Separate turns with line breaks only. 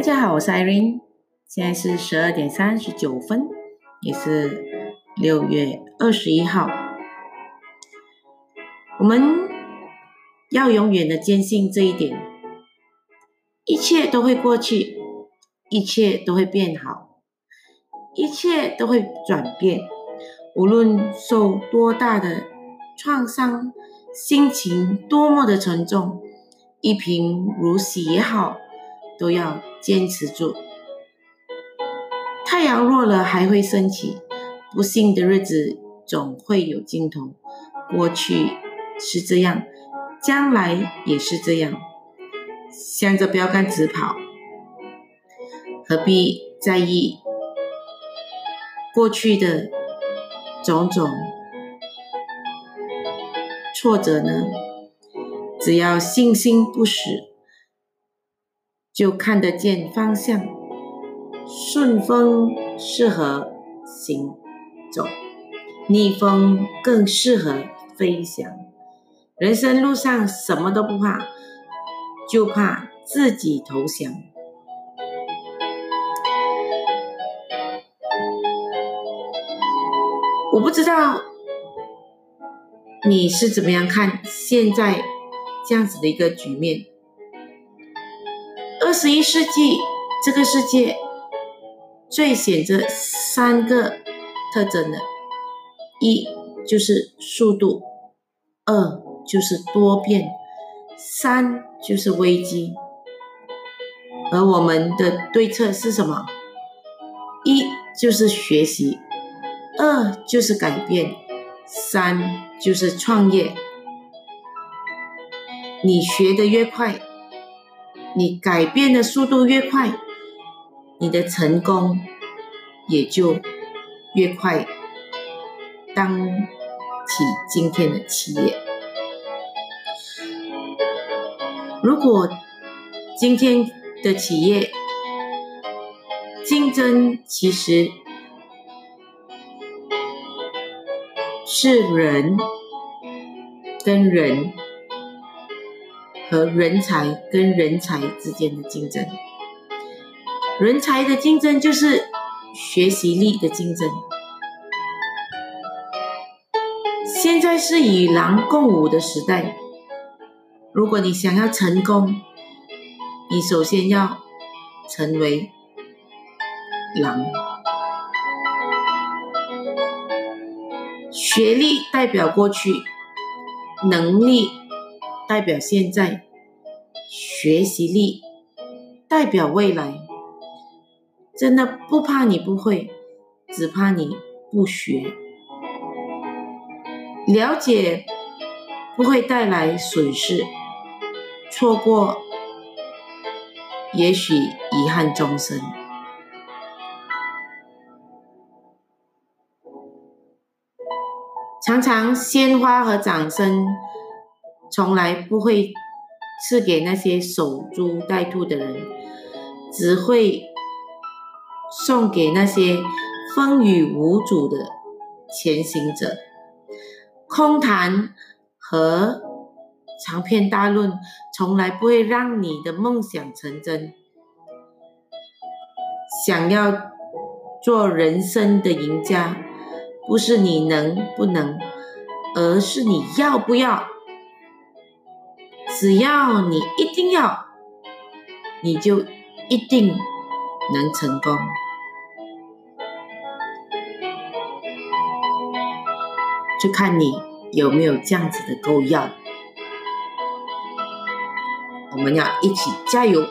大家好，我是 Irene，现在是十二点三十九分，也是六月二十一号。我们要永远的坚信这一点：一切都会过去，一切都会变好，一切都会转变。无论受多大的创伤，心情多么的沉重，一贫如洗也好。都要坚持住。太阳落了还会升起，不幸的日子总会有尽头。过去是这样，将来也是这样。向着标杆直跑，何必在意过去的种种挫折呢？只要信心不死。就看得见方向，顺风适合行走，逆风更适合飞翔。人生路上什么都不怕，就怕自己投降。我不知道你是怎么样看现在这样子的一个局面。二十一世纪，这个世界最显着三个特征的：一就是速度，二就是多变，三就是危机。而我们的对策是什么？一就是学习，二就是改变，三就是创业。你学的越快。你改变的速度越快，你的成功也就越快。当起今天的企业，如果今天的企业竞争其实是人跟人。和人才跟人才之间的竞争，人才的竞争就是学习力的竞争。现在是与狼共舞的时代，如果你想要成功，你首先要成为狼。学历代表过去，能力。代表现在，学习力代表未来。真的不怕你不会，只怕你不学。了解不会带来损失，错过也许遗憾终生。常常鲜花和掌声。从来不会赐给那些守株待兔的人，只会送给那些风雨无阻的前行者。空谈和长篇大论从来不会让你的梦想成真。想要做人生的赢家，不是你能不能，而是你要不要。只要你一定要，你就一定能成功。就看你有没有这样子的够要。我们要一起加油！